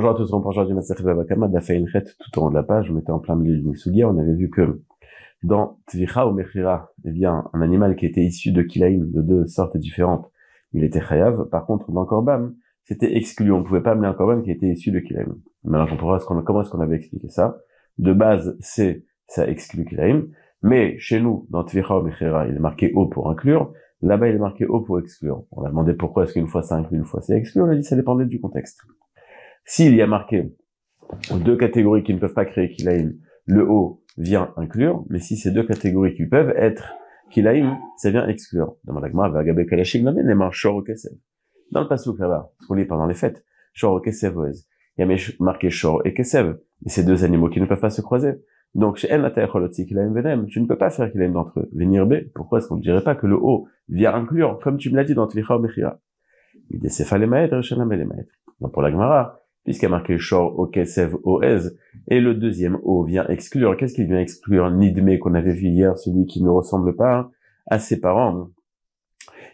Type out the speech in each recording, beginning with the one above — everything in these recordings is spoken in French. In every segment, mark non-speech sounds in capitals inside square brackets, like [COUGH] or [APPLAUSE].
Bonjour à tous, on parle du Masech Babakama, d'Afaïn Chet, tout en haut de la page, on était en plein milieu du Misugia, on avait vu que dans Tvicha ou Mechira, eh bien, un animal qui était issu de Kilaïm, de deux sortes différentes, il était Chayav. Par contre, dans Korban, c'était exclu. On ne pouvait pas amener un Korban qui était issu de Kilaïm. Maintenant, on pourra comment est-ce qu'on avait expliqué ça. De base, c'est, ça exclut Kilaïm. Mais chez nous, dans Tvicha ou Mechira, il est marqué O pour inclure. Là-bas, il est marqué O pour exclure. On a demandé pourquoi est-ce qu'une fois ça inclut, une fois c'est exclu. On a dit ça dépendait du contexte. S'il y a marqué deux catégories qui ne peuvent pas créer Kilaïm, le O vient inclure, mais si ces deux catégories qui peuvent être Kilaïm, ça vient exclure. Dans le passouk là-bas, qu'on lit pendant les fêtes, Shor Kesev Il y a marqué Shor et Kesev, et ces deux animaux qui ne peuvent pas se croiser. Donc, chez El Venem, tu ne peux pas faire Kilaïm d'entre eux. Venir B, pourquoi est-ce qu'on ne dirait pas que le O vient inclure, comme tu me l'as dit dans Tvicha ou Mechira? Donc, pour la Gemara, puisqu'il y a marqué Shor, Okesev, Oez, et le deuxième O vient exclure. Qu'est-ce qu'il vient exclure? Nidme qu'on avait vu hier, celui qui ne ressemble pas à ses parents.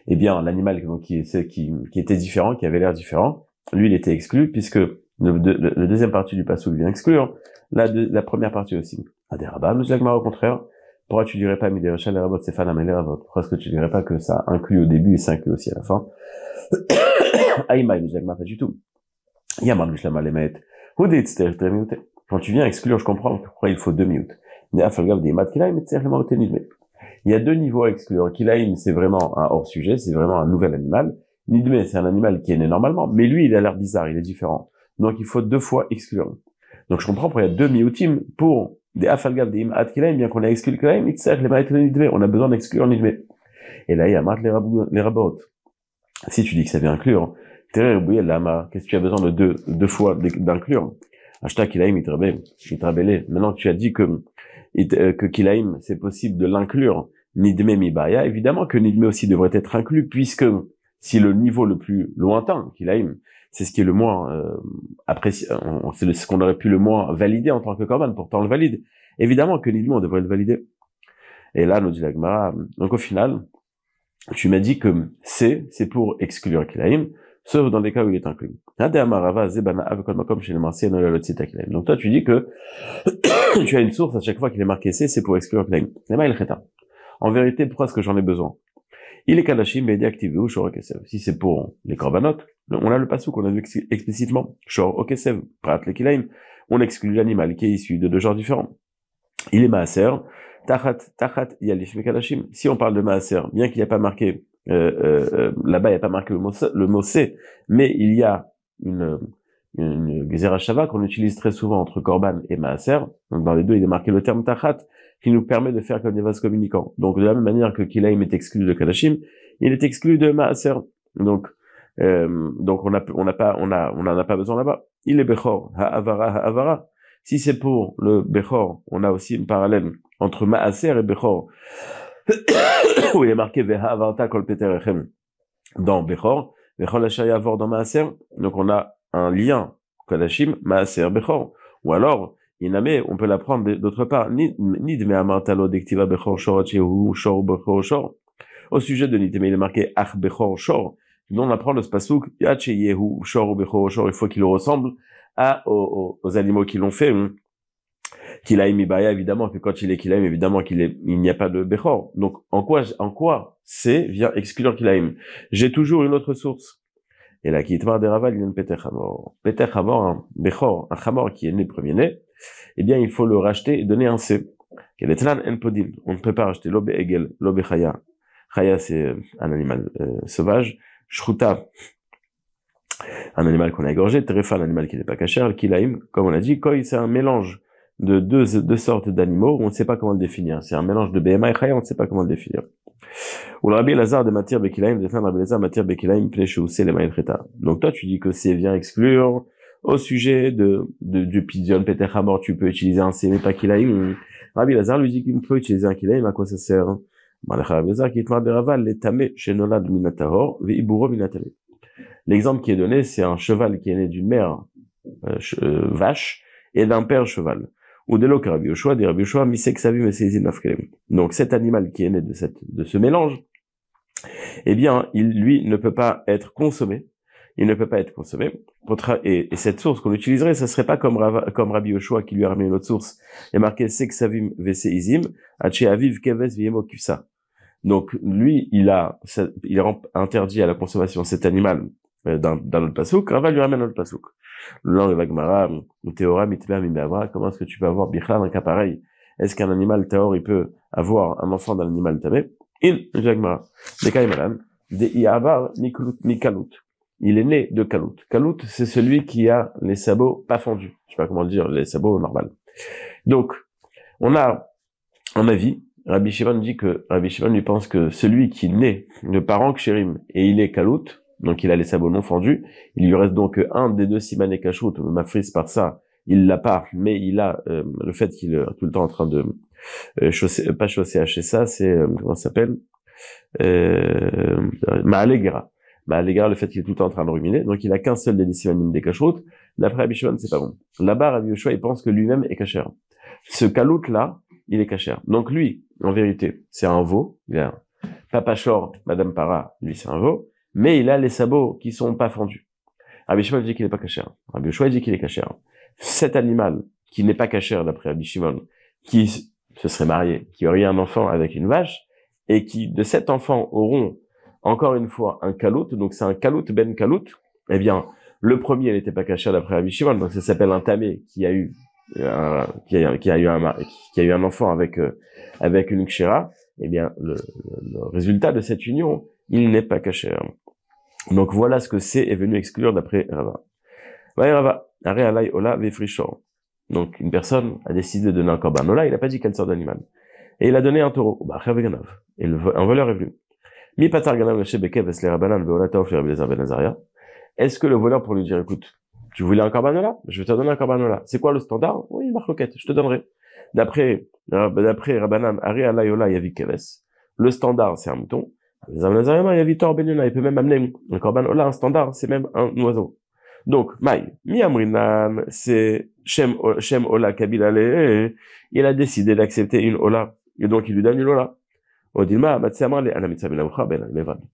Eh bien, l'animal qui, qui, qui, était différent, qui avait l'air différent, lui, il était exclu, puisque le, deuxième partie du passou vient exclure, la, la première partie aussi. Aderaba, nous au contraire, pourquoi tu dirais pas Miderachal Lerabot Sefana Melerabot Pourquoi est-ce que tu dirais pas que ça inclut au début et ça inclut aussi à la fin [COUGHS] Aïma, nous pas du tout. Quand tu viens exclure, je comprends pourquoi il faut deux minutes. Il y a deux niveaux à exclure. Kilaim, c'est vraiment un hors-sujet, c'est vraiment un nouvel animal. Nidme, c'est un animal qui est né normalement, mais lui, il a l'air bizarre, il est différent. Donc, il faut deux fois exclure. Donc, je comprends pourquoi il y a deux miutim pour des afalgav, des imat bien qu'on a exclu kilaim, on a besoin d'exclure nidme. Et là, il y a mat les rabot. Si tu dis que ça vient inclure, Qu'est-ce que tu as besoin de deux, deux fois d'inclure? Hashtag Kilaim Itrabele. Maintenant que tu as dit que, euh, que Kilaim, c'est possible de l'inclure, Nidme Mibaya, évidemment que Nidme aussi devrait être inclus, puisque si le niveau le plus lointain, Kilaim, c'est ce qui est le moins euh, apprécié, c'est ce qu'on aurait pu le moins valider en tant que Korban, pourtant le valide. Évidemment que Nidme, on devrait le valider. Et là, nous dit donc au final, tu m'as dit que c'est, c'est pour exclure Kilaim, sauf dans les cas où il est inclus. Donc toi, tu dis que [COUGHS] tu as une source à chaque fois qu'il est marqué C, c'est pour exclure Klaim. En vérité, pourquoi est-ce que j'en ai besoin? Il est Kadashim, mais activé ou Shor Si c'est pour les korbanot, on a le passou qu'on a vu explicitement. Shor Prat on exclut l'animal qui est issu de deux genres différents. Il est Maaser, Tachat, Tachat, Yalif Mekadashim. Si on parle de Maaser, bien qu'il n'y a pas marqué là-bas, il n'y a pas marqué le mot, mais il y a une, une Shava qu'on utilise très souvent entre Korban et Maaser. Donc, dans les deux, il est marqué le terme Tachat, qui nous permet de faire comme des vases communicants. Donc, de la même manière que Kilaim est exclu de Kadashim, il est exclu de Maaser. Donc, euh, donc on a, n'a pas, on a, on a pas besoin là-bas. Il est Bechor, Ha'avara, Ha'avara. Si c'est pour le Bechor, on a aussi une parallèle entre Maaser et Bechor. [COUGHS] où il est marqué Veha Avarta Kol Peter Echem dans Bechor, Bechor la Vor dans Maaser, donc on a un lien, Kodashim, Maaser, Bechor. Ou alors, Iname, on peut l'apprendre d'autre part, Nid me amartalo dektiva Bechor Shor Chehu Shor Bechor Shor. Au sujet de Nidme, il est marqué Ach Bechor Shor. Donc on apprend le spasuk, Yache Yehu Shor Bechor Shor, il faut qu'il ressemble à, aux, aux, animaux qui l'ont fait. Hein qu'il a Baya, évidemment que quand il est Kilaim, évidemment qu'il est, il n'y a pas de Bechor. Donc, en quoi, en quoi c'est vient exclure Kilaim? J'ai toujours une autre source. Et là, qui de Raval, il y a une Peter Hamor. Peter Hamor, un Bechor, un Hamor qui est né premier-né, eh bien, il faut le racheter et donner un C. On ne peut pas racheter l'obé egel, l'obé chaya. Chaya, c'est euh, un animal euh, sauvage. Shruta, un animal qu'on a égorgé. Terefa, un animal qui n'est pas caché. Kilaim, comme on a dit, Koi, c'est un mélange de deux, deux sortes d'animaux, on ne sait pas comment le définir. C'est un mélange de BMA et on ne sait pas comment le définir. Ou Rabbi de matière Bekilaim, Rabbi matière Bekilaim, les Donc toi, tu dis que c'est vient exclure au sujet de, de du pidion Peter Hamor, tu peux utiliser un C, mais pas Kilaim. Rabbi Lazar lui dit qu'il peut utiliser un Kilaim, à quoi ça sert? L'exemple qui est donné, c'est un cheval qui est né d'une mère euh, euh, vache et d'un père cheval ou de l'eau Rabbi dit Rabbi Yoshua, Donc cet animal qui est né de, ce mélange, eh bien, il, lui, ne peut pas être consommé, il ne peut pas être consommé. Et, cette source qu'on utiliserait, ça serait pas comme, comme Rabbi Yoshua qui lui a remis une autre source. Il y a marqué Seksavim Veseizim, Aviv Keves Kifsa. Donc lui, il a, il interdit à la consommation cet animal euh, dans notre pasouk, Rava lui ramène notre pasouk. Le lang de Vagmara, Théora, comment est-ce que tu peux avoir Bichla un cas pareil? Est-ce qu'un animal Théor, il peut avoir un enfant d'un animal Tamé? Il, Vagmara, Dekaimalan, de Iabar, Mikalut. Il est né de Kalout. Kalout, c'est celui qui a les sabots pas fendus. Je sais pas comment dire, les sabots normaux. Donc, on a un avis. Rabbi Shimon dit que Rabbi Shimon lui pense que celui qui naît de parents kshérim et il est Kalout, donc il a les sabots non fendus, il lui reste donc un des deux siman et kashrut, frise par ça, il l'a pas, mais il a euh, le fait qu'il est tout le temps en train de euh, chausser, pas chausser hacher ça, c'est euh, comment ça s'appelle? Euh, Maalegera bah, l'égard le fait qu'il est tout le temps en train de ruminer, donc il a qu'un seul des simanim des cacheroutes. D'après Rabbi c'est pas bon. Là-bas, Rabbi Yoshua, il pense que lui-même est cachère. Ce kalout là, il est cachère. Donc lui, en vérité, c'est un veau. Papa Short, Madame Para, lui c'est un veau, mais il a les sabots qui sont pas fendus. Rabbi Shimon dit qu'il n'est pas cachère. Rabbi Yoshua dit qu'il est cachère. Cet animal qui n'est pas cachère d'après Rabbi Shimon, qui se serait marié, qui aurait eu un enfant avec une vache, et qui de cet enfant auront encore une fois un kalout, donc c'est un kalout ben kalout, eh bien, le premier n'était pas caché d'après Rabbi Shimon, donc ça s'appelle un tamé qui a eu euh, un qui a eu un enfant avec euh, avec une kshira, eh bien le, résultat de cette union, il n'est pas caché. Donc voilà ce que c'est est venu exclure d'après Rava. Rava, Donc une personne a décidé de donner un korban ola, il n'a pas dit quelle sorte d'animal. Et il a donné un taureau, bah, et un voleur est venu. Ben Est-ce que le voleur pour lui dire, écoute, tu voulais un corbanola Je vais te donner un corbanola. C'est quoi le standard? Oui, marloquette, je te donnerai. D'après, euh, d'après Rabbanan, Ari Alayola Yavi Keves, le standard, c'est un mouton. Les Yavitor Benuna, il peut même amener un corbanola, un standard, c'est même un oiseau. Donc, Maï, Miamrinan, c'est Shem, Shem Ola Kabilale, il a décidé d'accepter une Ola. Et donc, il lui donne une Ola. Ben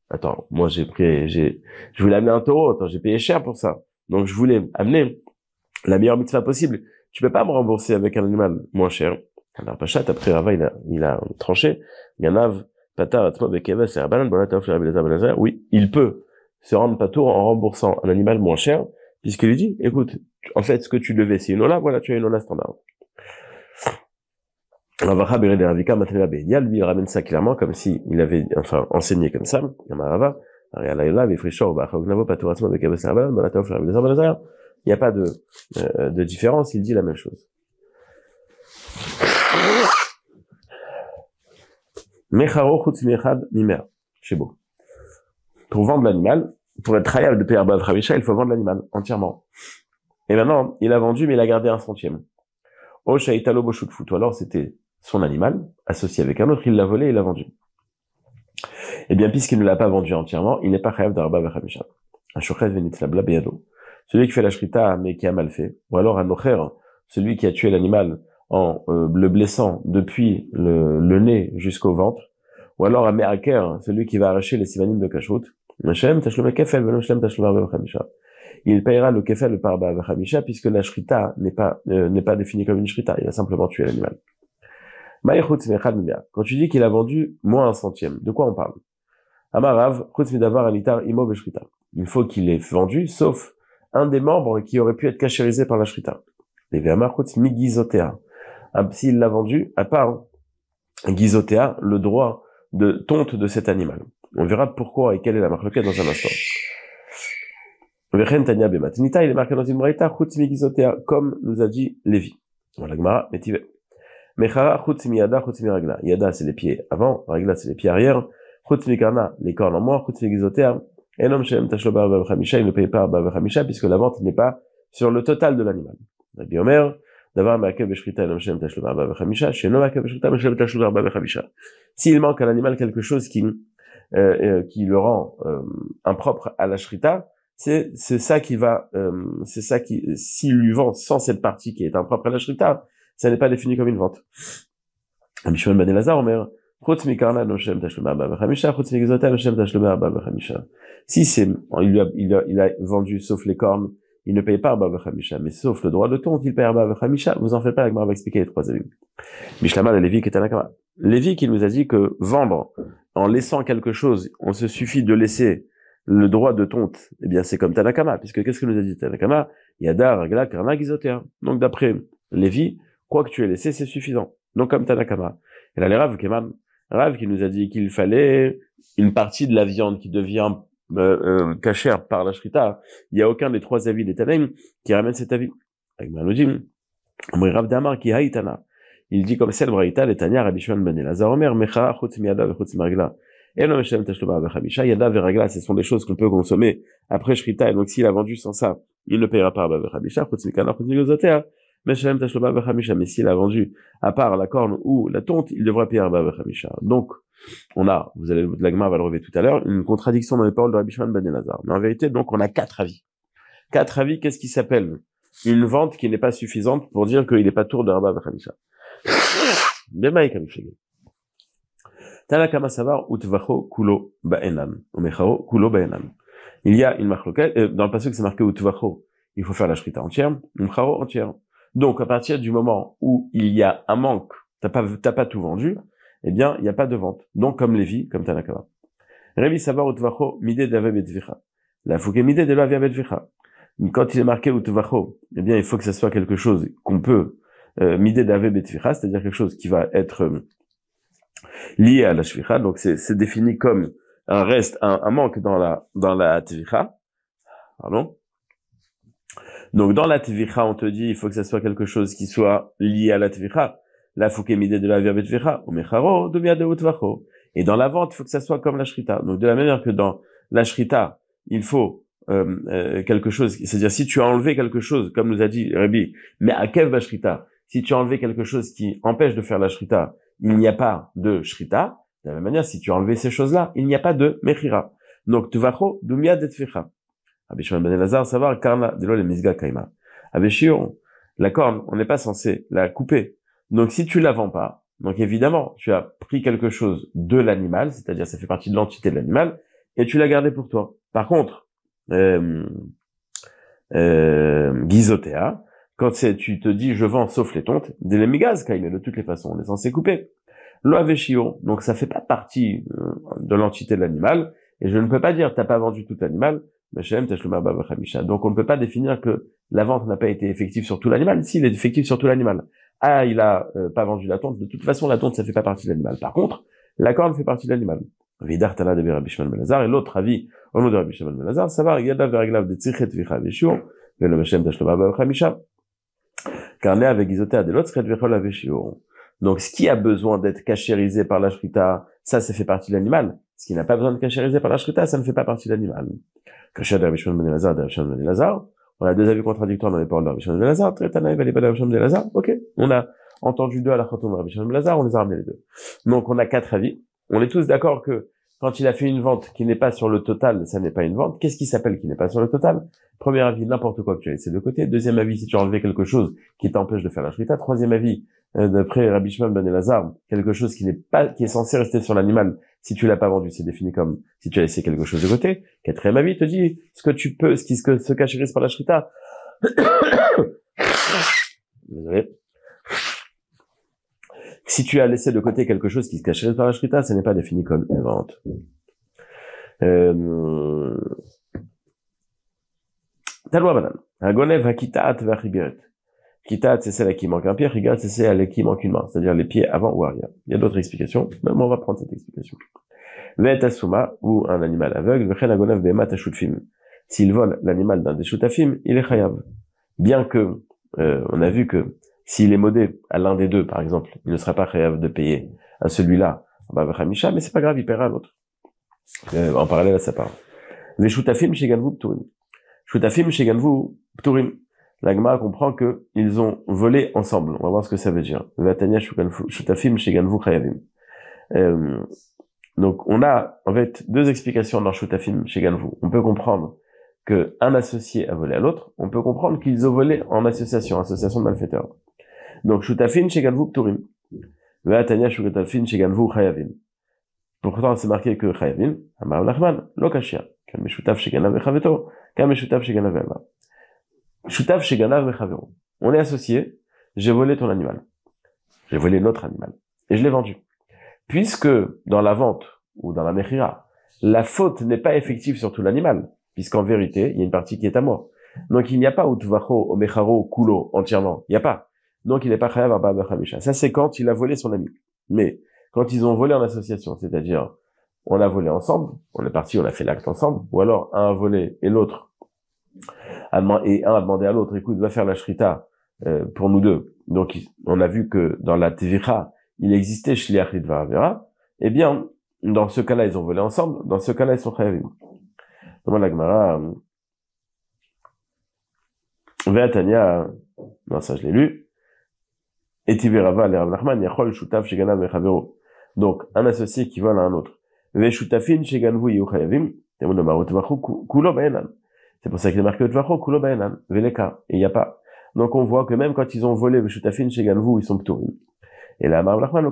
attends, moi j'ai pris, j'ai, je voulais amener un taureau, attends, j'ai payé cher pour ça. Donc je voulais amener la meilleure mitzvah possible. Tu peux pas me rembourser avec un animal moins cher. Alors Pachat, après Rava, il a, il a tranché. Oui, il peut se rendre patour en remboursant un animal moins cher, puisqu'il lui dit, écoute, en fait, ce que tu devais, c'est une ola, voilà, tu as une ola standard. Ravacha lui ramène ça clairement comme si il avait enfin enseigné comme ça. Il n'y a pas euh, de différence, il dit la même chose. Pour vendre l'animal, pour être traillable de Père Bav il faut vendre l'animal entièrement. Et maintenant, il a vendu, mais il a gardé un centième. Oh, Shaitalo Boshut Ou alors, c'était son animal, associé avec un autre, il l'a volé et l'a vendu. Eh bien, puisqu'il ne l'a pas vendu entièrement, il n'est pas rêve d'Arba Vachamisha. Un shochet venitzlabla beyado. Celui qui fait la shrita, mais qui a mal fait. Ou alors un ocher, celui qui a tué l'animal en euh, le blessant depuis le, nez jusqu'au ventre. Ou alors un me'aker, celui qui va arracher les simanim de kashrut. Il payera le kefel par Vachamisha, puisque la shrita n'est pas, euh, n'est pas définie comme une shrita. Il a simplement tué l'animal. Quand tu dis qu'il a vendu moins un centième, de quoi on parle? Amarav, Il faut qu'il ait vendu, sauf un des membres qui aurait pu être cachérisé par la shrita. S'il l'a vendu, à part gizotea, le droit de tonte de cet animal. On verra pourquoi et quelle est la marque dans un instant. Il est marqué dans une comme nous a dit Lévi. Voilà, Gmara, Mechara chutz yada chutz ragla. Yada c'est les pieds avant, ragla c'est les pieds arrière. Chutz karna, les cornes en moins, chutz gizoter. Enom shem tashloba bavachamisha, il ne paye pas bavachamisha puisque la vente n'est pas sur le total de l'animal. Rabbi Omer, d'avoir ma'akev beshrita enom shem tashloba bavachamisha, sheno ma'akev beshrita meshem tashloba bavachamisha. S'il manque à l'animal quelque chose qui, euh, euh, qui le rend euh, impropre à la shrita, c'est c'est ça qui va euh, c'est ça qui s'il lui vend sans cette partie qui est impropre à la shrita ça n'est pas défini comme une vente. Shimon ben Elazar, Omer, Si c'est, il a, il a, il a vendu sauf les cornes, il ne paye pas Arba mais sauf le droit de tonte, il paye Arba Hamisha. Vous en faites pas, la va expliquer les trois avis. Mishlama, Lévi qui est à Lévi qui nous a dit que vendre en laissant quelque chose, on se suffit de laisser le droit de tonte, eh bien c'est comme Tanakama, puisque qu'est-ce que nous a dit Tanakama? Yada, Ragla, Karna, Gizotea. Donc d'après Lévi, quoi que tu aies laissé, c'est suffisant. Donc comme Tanakama. Et là, les Rav Keman, Rav qui nous a dit qu'il fallait une partie de la viande qui devient euh, par la Shrita, il n'y a aucun des trois avis des qui ramène cet avis. Il dit comme celle Braïta, les Tanya, Rabbi Shimon ben Elazar, Omer, Mecha, Chutz Miyada, Chutz Margla. Et non, Meshem Tashloma, Bachamisha, Yada, Veragla, ce sont des choses qu'on peut consommer après Shrita, et donc s'il a vendu sans ça, il ne payera pas Bachamisha, Chutz Mikana, Chutz mais s'il a vendu à part la corne ou la tonte, il devra payer Bachamisha. Donc, on a, vous allez, l'agma va le relever tout à l'heure, une contradiction dans les paroles de Rabbi Shimon ben Elazar. Mais en vérité, donc, on a quatre avis. Quatre avis, qu'est-ce qui s'appelle? Une vente qui n'est pas suffisante pour dire qu'il n'est pas tour de Rabba Bachamisha. [COUGHS] Tanakama savar utvacho kulo ba'enam. Umechao kulo ba'enam. Il y a une marque euh, dans le passage c'est marqué utvacho. Il faut faire la shrita entière, umchao entière. Donc, à partir du moment où il y a un manque, t'as pas, t'as pas tout vendu, eh bien, il n'y a pas de vente. Donc, comme Lévi, comme Tanakama. Revi savar utvacho mide. La fouke mide de la via betvicha. Quand il est marqué utvacho, eh bien, il faut que ce soit quelque chose qu'on peut euh, midé d'ave c'est-à-dire quelque chose qui va être euh, lié à la shvicha, donc c'est défini comme un reste, un, manque dans la dans la tvicha, pardon. Donc dans la tvicha, on te dit il faut que ça soit quelque chose qui soit lié à la tvicha. La midé de la mecharo de Et dans la vente, il faut que ça soit comme la shrita. Donc de la manière que dans la shrita, il faut euh, euh, quelque chose, c'est-à-dire si tu as enlevé quelque chose, comme nous a dit Rabbi, mais à kev shrita, si tu as enlevé quelque chose qui empêche de faire la shrita, il n'y a pas de shrita. De la même manière, si tu as enlevé ces choses-là, il n'y a pas de mechira. Donc, tuvacho dumia detficha. Ben Elazar, savoir karna de le misga kaima. La corne, on n'est pas censé la couper. Donc, si tu la vends pas, donc évidemment, tu as pris quelque chose de l'animal, c'est-à-dire ça fait partie de l'entité de l'animal, et tu l'as gardé pour toi. Par contre, euh, euh, quand tu te dis, je vends sauf les tontes, des lemigaz, mais de toutes les façons, on est censé couper. L'oaveshio, donc ça fait pas partie euh, de l'entité de l'animal, et je ne peux pas dire, t'as pas vendu tout l'animal, donc on ne peut pas définir que la vente n'a pas été effective sur tout l'animal. Si, il est effectif sur tout l'animal. Ah, il a euh, pas vendu la tonte. De toute façon, la tonte, ça fait pas partie de l'animal. Par contre, la corne fait partie de l'animal. De Rabbi Belazar, et l'autre avis, au nom de Rabbi Shimon Belazar, ça va, Yada Veraglav de Tzichet Vicha Veshio, Velo Meshem Tashloma Bachamisha, avec donc, ce qui a besoin d'être cachérisé par la shrita, ça, ça fait partie de l'animal. Ce qui n'a pas besoin de cachériser par la shrita, ça ne fait pas partie de l'animal. Ben on a deux avis contradictoires dans les paroles de Rabbi Shimon ben Lazar. Ben Ok. On a entendu deux à la de Rabbi Shimon ben Lazar, on les a ramenés les deux. Donc, on a quatre avis. On est tous d'accord que quand il a fait une vente qui n'est pas sur le total, ça n'est pas une vente. Qu'est-ce qui s'appelle qui n'est pas sur le total? Premier avis, n'importe quoi que tu as laissé de côté. Deuxième avis, si tu as enlevé quelque chose qui t'empêche de faire la shrita. Troisième avis, d'après Rabbi Shimon ben Elazar, quelque chose qui n'est pas, qui est censé rester sur l'animal. Si tu l'as pas vendu, c'est défini comme si tu as laissé quelque chose de côté. Quatrième avis te dit ce que tu peux, ce qui se, se cacherise par la shrita. [COUGHS] Désolé si tu as laissé de côté quelque chose qui se cachait par la shrita, ce n'est pas défini comme une vente. Euh... Talwa banane. Agonev hakitat. Kitat, c'est celle qui manque un pied, rigat, c'est celle qui manque une main, c'est-à-dire les pieds avant ou arrière. Il y a d'autres explications, mais on va prendre cette explication. Vet asuma, ou un animal aveugle. S'il vole l'animal d'un des shutafim, il est chayav. Bien que, euh, on a vu que s'il est modé à l'un des deux, par exemple, il ne sera pas capable de payer à celui-là, mais c'est pas grave, il paiera à l'autre. Euh, en parallèle à sa part. Les shutafim chez Pturim. Shutafim chez Pturim. L'agma comprend que ils ont volé ensemble. On va voir ce que ça veut dire. Shutafim chez Ganvu. Euh, donc on a en fait deux explications dans shutafim chez Ganvu. On peut comprendre que un associé a volé à l'autre. On peut comprendre qu'ils ont volé en association, association de malfaiteurs. Donc, shutafin chez Galvuk Turim. Ve'atanya shugatafin sheganvu chayavim. Pourtant, c'est marqué que chayavim, amar lachman, lo kashia. Kam meshutav sheganav vechaveto, kam meshutav Shutav sheganav vechavero. On est associé, j'ai volé ton animal. J'ai volé notre animal. Et je l'ai vendu. Puisque, dans la vente, ou dans la mechira, la faute n'est pas effective sur tout l'animal, puisqu'en vérité, il y a une partie qui est à moi. Donc il n'y a pas utvacho, omecharo, kulo, entièrement. Il n'y a pas. Donc il n'est pas chayav arba Ça c'est quand il a volé son ami. Mais quand ils ont volé en association, c'est-à-dire on a volé ensemble, on est parti, on a fait l'acte ensemble, ou alors un a volé et l'autre et un a demandé à l'autre, écoute, va faire la shrita euh, pour nous deux. Donc on a vu que dans la tevicha, il existait shliach lidva Eh bien, dans ce cas-là, ils ont volé ensemble. Dans ce cas-là, ils sont chayavim. Demande la Gemara. Ve'atania, non, ça je l'ai lu. Etiverava le Rav Nachman, yachol shutav sheganav mechavero. Donc, un associé qui vole à un autre. Ve'shutafin sheganvu yu chayavim. Temon de marot vachu kulo baenan. C'est pour ça qu'il est marqué kulo baenan. Ve'leka. Et il n'y a pas. Donc, on voit que même quand ils ont volé ve'shutafin sheganvu, ils sont pturim. Et là, Marv Nachman,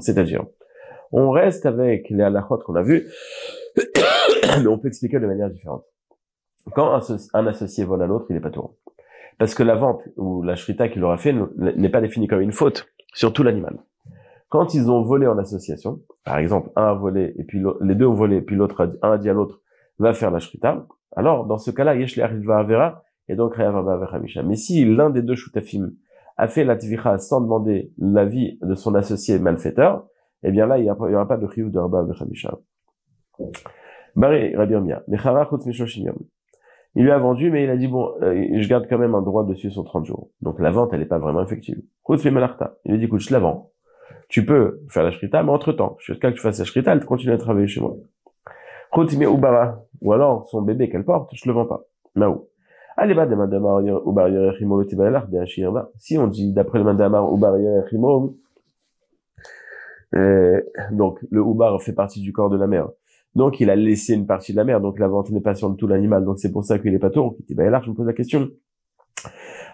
c'est-à-dire, on reste avec les halachot qu'on a vus, [COUGHS] mais on peut expliquer de manière différente. Quand un, associé vole à l'autre, il est pas tout. Parce que la vente ou la shrita qu'il aura fait n'est pas définie comme une faute sur tout l'animal. Quand ils ont volé en association, par exemple, un a volé et puis les deux ont volé et puis l'autre un a dit à l'autre va faire la shrita, alors dans ce cas-là, yesh va avera et donc Mais si l'un des deux shutafim a fait la tvicha sans demander l'avis de son associé malfaiteur, eh bien là, il n'y aura pas de chiyuv de Rabba. Bari Rabbi Il lui a vendu, mais il a dit, bon, euh, je garde quand même un droit dessus sur 30 jours. Donc la vente, elle n'est pas vraiment effective. Il lui a dit, écoute, je la vends. Tu peux faire la shrita, mais entre-temps, jusqu'à que tu fasses la shrita, elle continue à travailler chez moi. Ou alors, son bébé qu'elle porte, je le vends pas. Maou. Si on dit d'après le Mandamar Ubar euh, donc le Ubar fait partie du corps de la mère. Donc il a laissé une partie de la mère, donc la vente n'est pas sur tout l'animal, donc c'est pour ça qu'il est pas tour. Là, je me pose la question.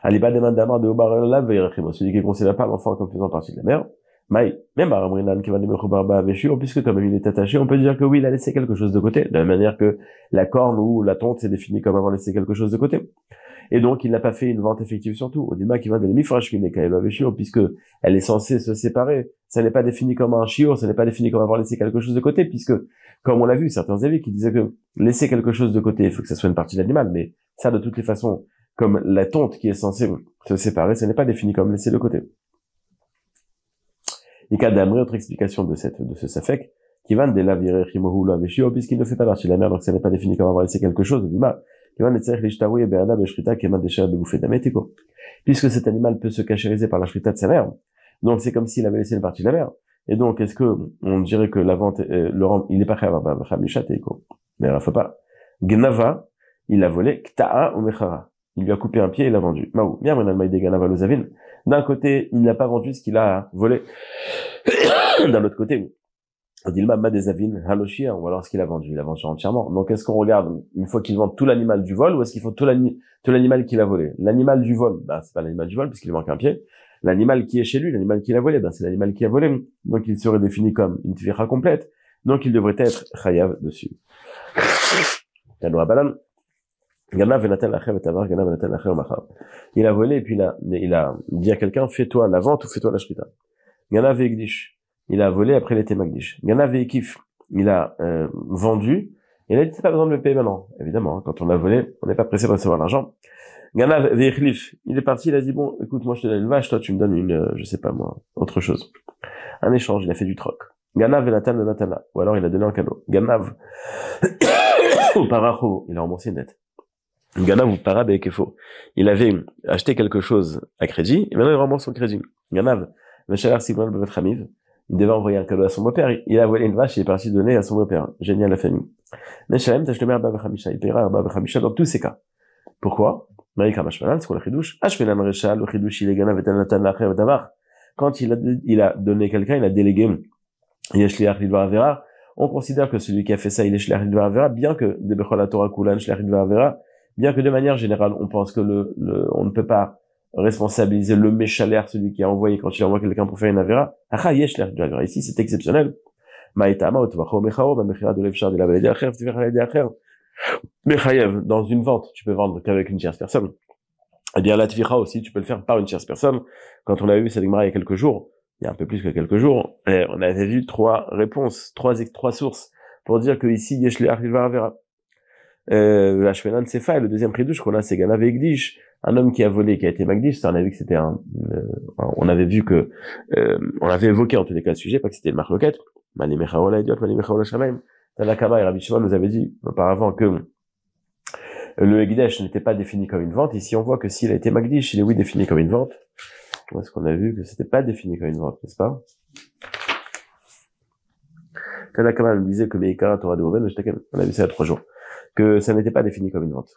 Aliba de Mandamar de Ubar celui qui ne considère pas l'enfant comme faisant partie de la mère. Mais même qui va puisque comme il est attaché, on peut dire que oui, il a laissé quelque chose de côté, de la manière que la corne ou la tonte s'est définie comme avoir laissé quelque chose de côté. Et donc, il n'a pas fait une vente effective sur tout. Odima qui va de l'emifrash puisque elle est censée se séparer. Ça n'est pas défini comme un chiot, ça n'est pas défini comme avoir laissé quelque chose de côté, puisque, comme on l'a vu, certains avis qui disaient que laisser quelque chose de côté, il faut que ça soit une partie de l'animal, mais ça, de toutes les façons, comme la tonte qui est censée se séparer, ça n'est pas défini comme laisser de côté. Et cas d'Amré, autre explication de cette, de ce Safek, va de la puisqu'il ne fait pas partie de la mer, donc ça n'est pas défini comme avoir laissé quelque chose, puisque cet animal peut se cachériser par la shrita de sa mère. Donc c'est comme s'il avait laissé une partie de la mer. Et donc, est-ce que on dirait que la vente, euh, le il n'est pas Mais il ne faut pas. Gnava, il a volé, kta'a ou mechara. Il lui a coupé un pied et l'a vendu. Maou. D'un côté, il n'a pas vendu ce qu'il a volé. [COUGHS] D'un autre côté, Dilma Madezavin Haloshia, ou alors ce qu'il a vendu, il a vendu entièrement. Donc est-ce qu'on regarde une fois qu'il vend tout l'animal du vol ou est-ce qu'il faut tout l'animal qu'il a volé? L'animal du vol, bah c'est pas l'animal du vol puisqu'il manque un pied. L'animal qui est chez lui, l'animal qu'il a volé, bah c'est l'animal qui a volé. Donc il serait défini comme une tvira complète. Donc il devrait être chayav dessus. [COUGHS] Il a volé et puis il a, il a dit à quelqu'un, fais-toi la vente ou fais-toi la shrita. Il a volé après l'été Magdish. Il a euh, vendu, il a dit, c'est pas besoin de me payer maintenant. Évidemment, hein, quand on a volé, on n'est pas pressé de recevoir l'argent. Il est parti, il a dit, bon, écoute, moi je te donne une vache, toi tu me donnes une, euh, je sais pas moi, autre chose. Un échange, il a fait du troc. Ganav et Natana, ou alors il a donné un cadeau. Ganav, [COUGHS] [COUGHS] il a remboursé une dette. Ganav ou Parabekefo, il avait acheté quelque chose à crédit, et maintenant il rembourse son crédit. Ganav, Meshalar Simon Bevet il devait envoyer un cadeau à son beau-père, il a volé une vache, il est parti donner à son beau-père. Génial la famille. Mais Shalem le Abba Bechamisha, il paiera Abba Bechamisha dans tous ces cas. Pourquoi? Marika Mashmalan, c'est quoi le chidouche? Ashmenan Rechal, le chidouche, il est gana vetanatan lacher davar. Quand il a, il a donné quelqu'un, il a délégué Yeshliach Lidvar Avera, on considère que celui qui a fait ça, il est Shliach Lidvar Avera, bien que de Bechol Torah Kulan Shliach Lidvar Avera, bien que de manière générale, on pense que le, le, on ne peut pas responsabiliser le méchalaire, celui qui a envoyé quand il envoie quelqu'un pour faire une l'air Ici, c'est exceptionnel. Dans une vente, tu peux vendre qu'avec une tierce personne. Eh bien, la tvicha aussi, tu peux le faire par une tierce personne. Quand on a vu cette il y a quelques jours, il y a un peu plus que quelques jours, et on avait vu trois réponses, trois, trois sources, pour dire que ici, yesh l'air euh, Sefa, le deuxième prix douche qu'on a, c'est Gana Vegdish, un homme qui a volé, qui a été Magdish, on avait vu que c'était un, euh, on avait vu que, euh, on avait évoqué en tous les cas le sujet, pas que c'était le marloquette, Mani Mechaola Idiot, Mani Mechaola Shamaim, Tanakama et Rabbi Shimon nous avait dit auparavant que le Egdesh n'était pas défini comme une vente, ici on voit que s'il a été Magdish, il est oui défini comme une vente, est-ce qu'on a vu que c'était pas défini comme une vente, n'est-ce pas? Tanakama nous disait que Meikara Torah de Oven, on a vu ça il y a trois jours que ça n'était pas défini comme une vente.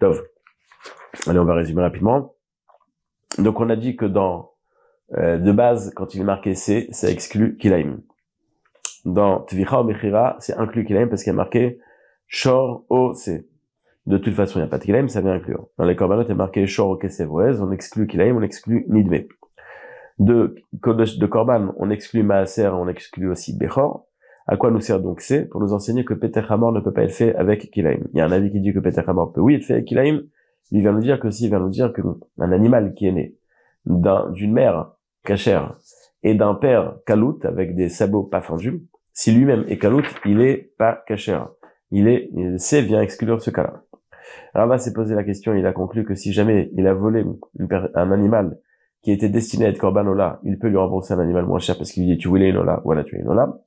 Donc, allez, on va résumer rapidement. Donc, on a dit que dans euh, de base, quand il est marqué C, ça exclut Kilaim. Dans Tvicha ou Mechira, c'est inclus Kilaim parce qu'il a marqué Shor O C. De toute façon, il n'y a pas de Kilaim, ça vient inclure. Dans les Korbanot, il a marqué Shor O Kesevoez, on exclut Kilaim, on exclut Nidme. De, de Korban, on exclut Maaser, on exclut aussi Bechor. À quoi nous sert donc c'est Pour nous enseigner que Peter Hamor ne peut pas être fait avec Kilaim? Il y a un avis qui dit que Peter Hamor peut oui être fait avec Kilaim. Il vient nous dire que s'il vient nous dire que un animal qui est né d'une mère cachère et d'un père kalout avec des sabots pas fendus, si lui-même est kalout, il est pas cachère. Il est, c'est vient exclure ce cas-là. Rava s'est posé la question, il a conclu que si jamais il a volé un animal qui était destiné à être korban ola, il peut lui rembourser un animal moins cher parce qu'il dit tu voulais une ola, voilà tu es une ola.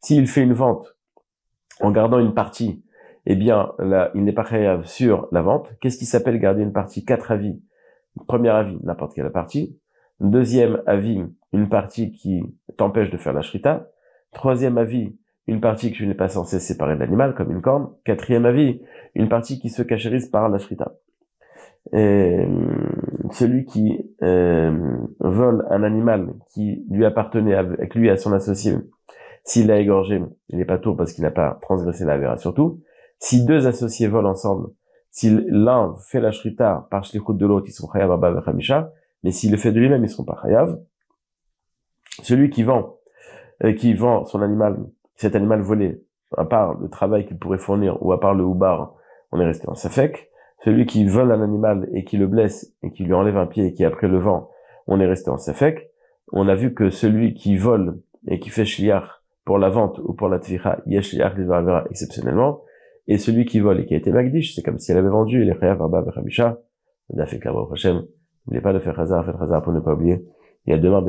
S'il fait une vente en gardant une partie, eh bien, il n'est pas créable sur la vente. Qu'est-ce qui s'appelle garder une partie? Quatre avis. Premier avis, n'importe quelle partie. Deuxième avis, une partie qui t'empêche de faire la shrita. Troisième avis, une partie que tu n'es pas censé séparer de l'animal, comme une corne. Quatrième avis, une partie qui se cachérise par la shrita. Et, celui qui euh, vole un animal qui lui appartenait avec lui à son associé s'il l'a égorgé, il n'est pas tour parce qu'il n'a pas transgressé la vera. Surtout, si deux associés volent ensemble, si l'un fait la shrita par shlichut de l'autre, ils sont chayav abba vechamisha, mais s'il le fait de lui-même, ils seront pas chayav. Celui qui vend, euh, qui vend son animal, cet animal volé, à part le travail qu'il pourrait fournir ou à part le houbar, on est resté en safek. Celui qui vole un animal et qui le blesse et qui lui enlève un pied et qui après le vend, on est resté en safek. On a vu que celui qui vole et qui fait shliach pour la vente ou pour la tvicha, yesh verra exceptionnellement, et celui qui vole et qui a été magdish, c'est comme si elle avait vendu, il est chayav arba bechamisha, on n'oubliez pas de faire hasard, faites hasard pour ne pas oublier, demain,